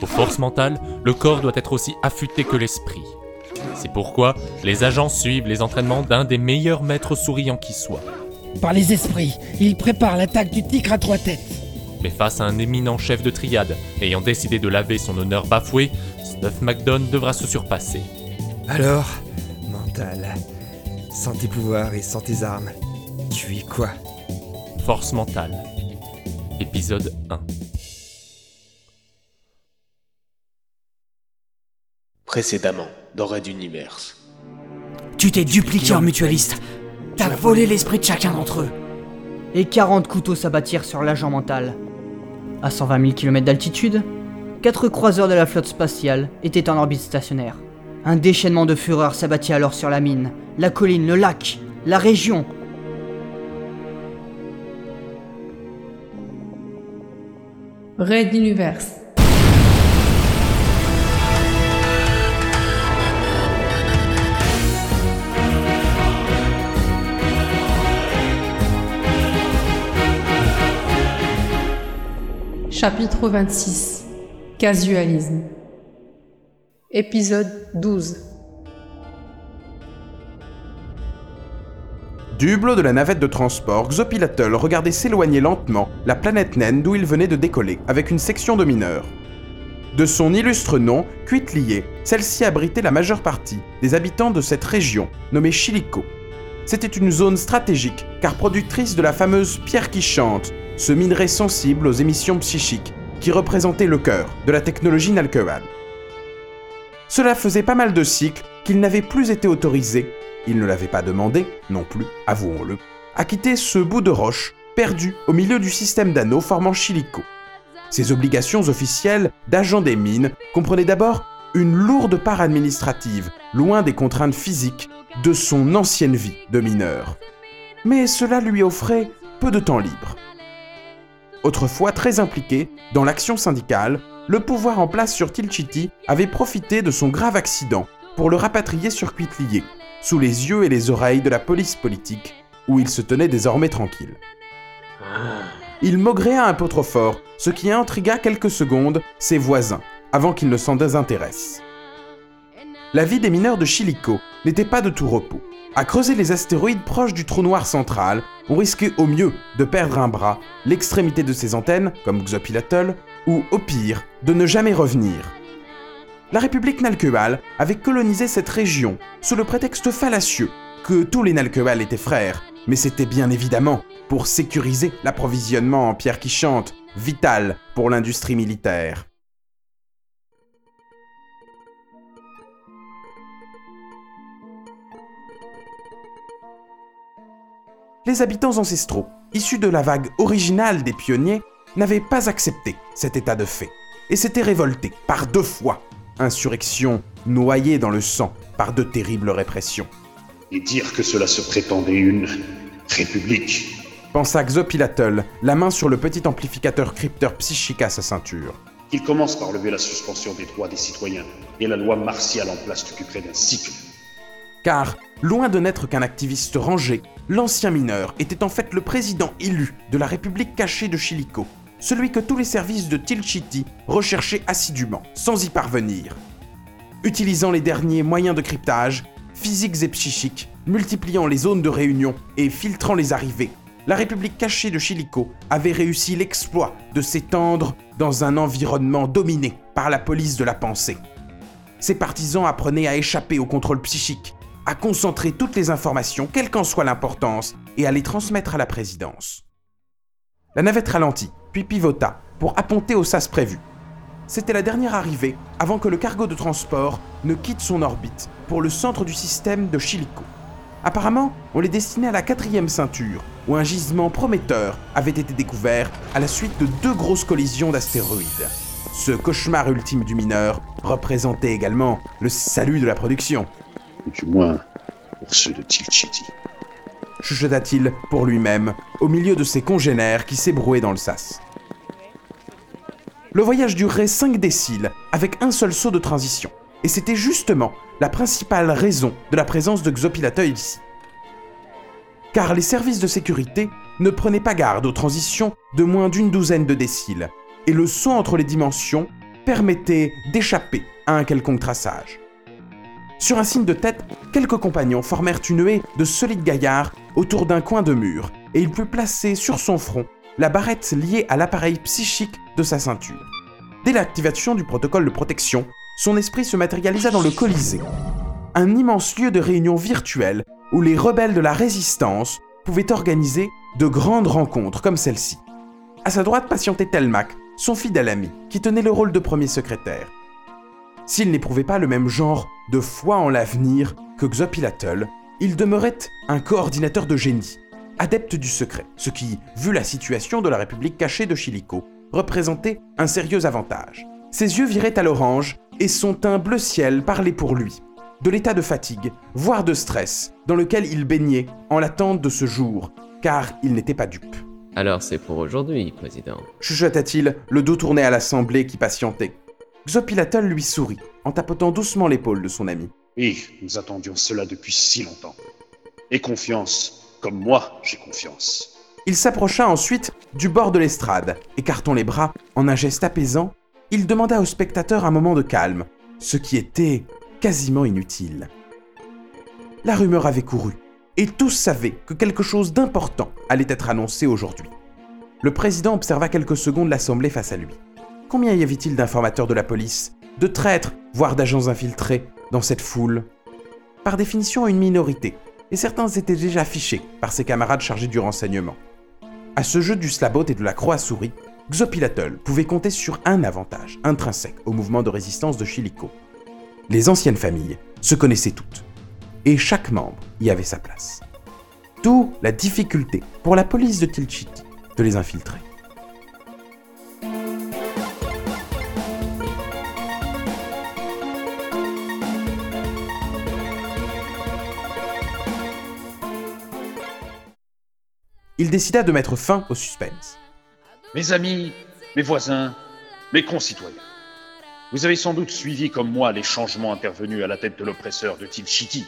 Aux forces mentales, le corps doit être aussi affûté que l'esprit. C'est pourquoi les agents suivent les entraînements d'un des meilleurs maîtres souriants qui soit. Par les esprits, il prépare l'attaque du tigre à trois têtes. Mais face à un éminent chef de triade ayant décidé de laver son honneur bafoué, Snuff McDonald devra se surpasser. Alors, mental, sans tes pouvoirs et sans tes armes, tu es quoi? Force mentale. Épisode 1. Précédemment, dans Red Universe. Tu t'es dupliqué en mutualiste. T'as volé l'esprit de chacun d'entre eux. Et 40 couteaux s'abattirent sur l'agent mental. À 120 000 km d'altitude, quatre croiseurs de la flotte spatiale étaient en orbite stationnaire. Un déchaînement de fureur s'abattit alors sur la mine, la colline, le lac, la région. Red Universe. Chapitre 26 Casualisme Épisode 12 Du hublot de la navette de transport, Xopilatel regardait s'éloigner lentement la planète naine d'où il venait de décoller, avec une section de mineurs. De son illustre nom, Cuitlier, celle-ci abritait la majeure partie des habitants de cette région, nommée Chilico. C'était une zone stratégique, car productrice de la fameuse pierre qui chante, ce minerai sensible aux émissions psychiques, qui représentait le cœur de la technologie Nalkewan. Cela faisait pas mal de cycles qu'il n'avait plus été autorisé, il ne l'avait pas demandé, non plus, avouons-le, à quitter ce bout de roche perdu au milieu du système d'anneaux formant Chilico. Ses obligations officielles d'agent des mines comprenaient d'abord une lourde part administrative, loin des contraintes physiques de son ancienne vie de mineur. Mais cela lui offrait peu de temps libre. Autrefois très impliqué dans l'action syndicale, le pouvoir en place sur Tilchiti avait profité de son grave accident pour le rapatrier sur Cuitlier, sous les yeux et les oreilles de la police politique, où il se tenait désormais tranquille. Il maugréa un peu trop fort, ce qui intrigua quelques secondes ses voisins, avant qu'ils ne s'en désintéressent. La vie des mineurs de Chilico n'était pas de tout repos. À creuser les astéroïdes proches du trou noir central, on risquait au mieux de perdre un bras, l'extrémité de ses antennes, comme Xopilatol, ou au pire, de ne jamais revenir. La République Nalkebal avait colonisé cette région sous le prétexte fallacieux que tous les Nalkebal étaient frères, mais c'était bien évidemment pour sécuriser l'approvisionnement en pierre qui chante, vital pour l'industrie militaire. Les habitants ancestraux, issus de la vague originale des pionniers, n'avaient pas accepté cet état de fait et s'étaient révoltés par deux fois. Insurrection noyée dans le sang par de terribles répressions. Et dire que cela se prétendait une république. Pensa Xopilatel, la main sur le petit amplificateur crypteur psychique à sa ceinture. Qu'il commence par lever la suspension des droits des citoyens et la loi martiale en place depuis près d'un cycle. Car, loin de n'être qu'un activiste rangé, l'ancien mineur était en fait le président élu de la République cachée de Chilico, celui que tous les services de Tilchiti recherchaient assidûment, sans y parvenir. Utilisant les derniers moyens de cryptage, physiques et psychiques, multipliant les zones de réunion et filtrant les arrivées, la République cachée de Chilico avait réussi l'exploit de s'étendre dans un environnement dominé par la police de la pensée. Ses partisans apprenaient à échapper au contrôle psychique, à concentrer toutes les informations, quelle qu'en soit l'importance, et à les transmettre à la présidence. La navette ralentit, puis pivota, pour apponter au sas prévu. C'était la dernière arrivée avant que le cargo de transport ne quitte son orbite pour le centre du système de Chilico. Apparemment, on les destinait à la quatrième ceinture, où un gisement prometteur avait été découvert à la suite de deux grosses collisions d'astéroïdes. Ce cauchemar ultime du mineur représentait également le salut de la production. Du moins, pour ceux de Tilchiti. Chuchota-t-il pour lui-même, au milieu de ses congénères qui s'ébrouaient dans le sas. Le voyage durerait 5 déciles, avec un seul saut de transition. Et c'était justement la principale raison de la présence de Xopilateuil ici. Car les services de sécurité ne prenaient pas garde aux transitions de moins d'une douzaine de déciles, et le saut entre les dimensions permettait d'échapper à un quelconque traçage. Sur un signe de tête, quelques compagnons formèrent une haie de solides gaillards autour d'un coin de mur, et il put placer sur son front la barrette liée à l'appareil psychique de sa ceinture. Dès l'activation du protocole de protection, son esprit se matérialisa dans le Colisée, un immense lieu de réunion virtuelle où les rebelles de la résistance pouvaient organiser de grandes rencontres comme celle-ci. À sa droite patientait Telmac, son fidèle ami, qui tenait le rôle de premier secrétaire. S'il n'éprouvait pas le même genre de foi en l'avenir que Xopilatl, il demeurait un coordinateur de génie, adepte du secret, ce qui, vu la situation de la République cachée de Chilico, représentait un sérieux avantage. Ses yeux viraient à l'orange et son teint bleu ciel parlait pour lui, de l'état de fatigue, voire de stress, dans lequel il baignait en l'attente de ce jour, car il n'était pas dupe. Alors c'est pour aujourd'hui, président. Chuchota-t-il, le dos tourné à l'assemblée qui patientait. Xopilatol lui sourit, en tapotant doucement l'épaule de son ami. Oui, nous attendions cela depuis si longtemps. Et confiance, comme moi j'ai confiance. Il s'approcha ensuite du bord de l'estrade, écartant les bras en un geste apaisant, il demanda aux spectateurs un moment de calme, ce qui était quasiment inutile. La rumeur avait couru, et tous savaient que quelque chose d'important allait être annoncé aujourd'hui. Le président observa quelques secondes l'assemblée face à lui. Combien y avait-il d'informateurs de la police, de traîtres, voire d'agents infiltrés dans cette foule? Par définition, une minorité, et certains étaient déjà affichés par ses camarades chargés du renseignement. À ce jeu du slabot et de la croix à souris, Xopilatl pouvait compter sur un avantage intrinsèque au mouvement de résistance de Chilico. Les anciennes familles se connaissaient toutes, et chaque membre y avait sa place. D'où la difficulté pour la police de Tilchiti de les infiltrer. Il décida de mettre fin au suspense. Mes amis, mes voisins, mes concitoyens, vous avez sans doute suivi comme moi les changements intervenus à la tête de l'oppresseur de Tilchiti.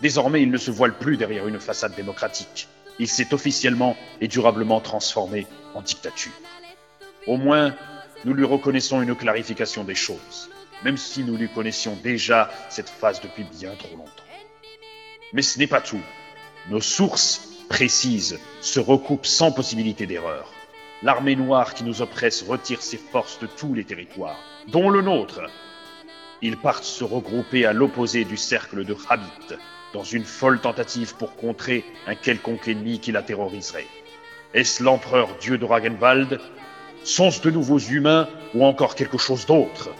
Désormais, il ne se voile plus derrière une façade démocratique. Il s'est officiellement et durablement transformé en dictature. Au moins, nous lui reconnaissons une clarification des choses, même si nous lui connaissions déjà cette phase depuis bien trop longtemps. Mais ce n'est pas tout. Nos sources précises se recoupent sans possibilité d'erreur. L'armée noire qui nous oppresse retire ses forces de tous les territoires, dont le nôtre. Ils partent se regrouper à l'opposé du cercle de Habit, dans une folle tentative pour contrer un quelconque ennemi qui la terroriserait. Est-ce l'empereur dieu de Ragenwald Sont-ce de nouveaux humains ou encore quelque chose d'autre?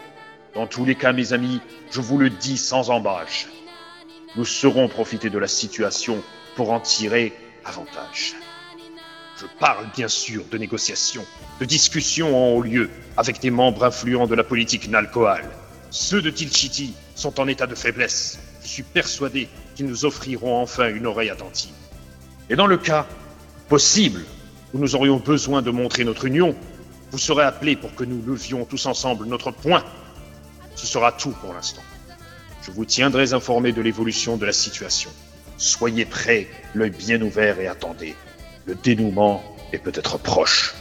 Dans tous les cas, mes amis, je vous le dis sans embâche. Nous saurons profiter de la situation pour en tirer avantage. Je parle bien sûr de négociations, de discussions en haut lieu avec des membres influents de la politique Nalcoal. Ceux de Tilchiti sont en état de faiblesse. Je suis persuadé qu'ils nous offriront enfin une oreille attentive. Et dans le cas possible où nous aurions besoin de montrer notre union, vous serez appelés pour que nous levions tous ensemble notre point. Ce sera tout pour l'instant. Je vous tiendrai informé de l'évolution de la situation. Soyez prêts, l'œil bien ouvert et attendez. Le dénouement est peut-être proche.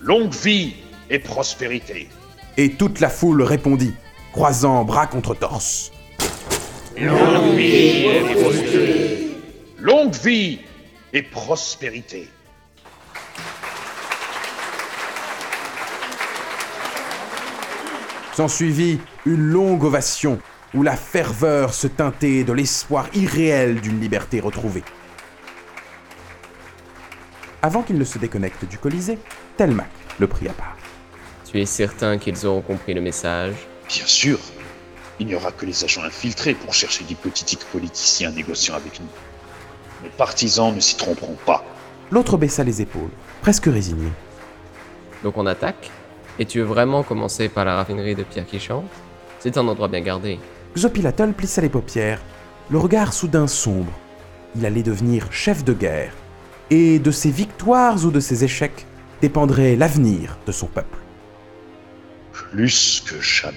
Longue vie et prospérité. Et toute la foule répondit, croisant bras contre torse. Longue vie et prospérité. Longue vie et prospérité. S'ensuivit une longue ovation où la ferveur se teintait de l'espoir irréel d'une liberté retrouvée. Avant qu'il ne se déconnecte du Colisée, Telmac le prit à part. Tu es certain qu'ils auront compris le message? Bien sûr. Il n'y aura que les agents infiltrés pour chercher d'hypothétiques politiciens négociant avec nous. Nos partisans ne s'y tromperont pas. L'autre baissa les épaules, presque résigné. Donc on attaque? Et tu veux vraiment commencer par la raffinerie de pierre qui chante C'est un endroit bien gardé. Xopilatol plissa les paupières, le regard soudain sombre. Il allait devenir chef de guerre, et de ses victoires ou de ses échecs dépendrait l'avenir de son peuple. Plus que jamais.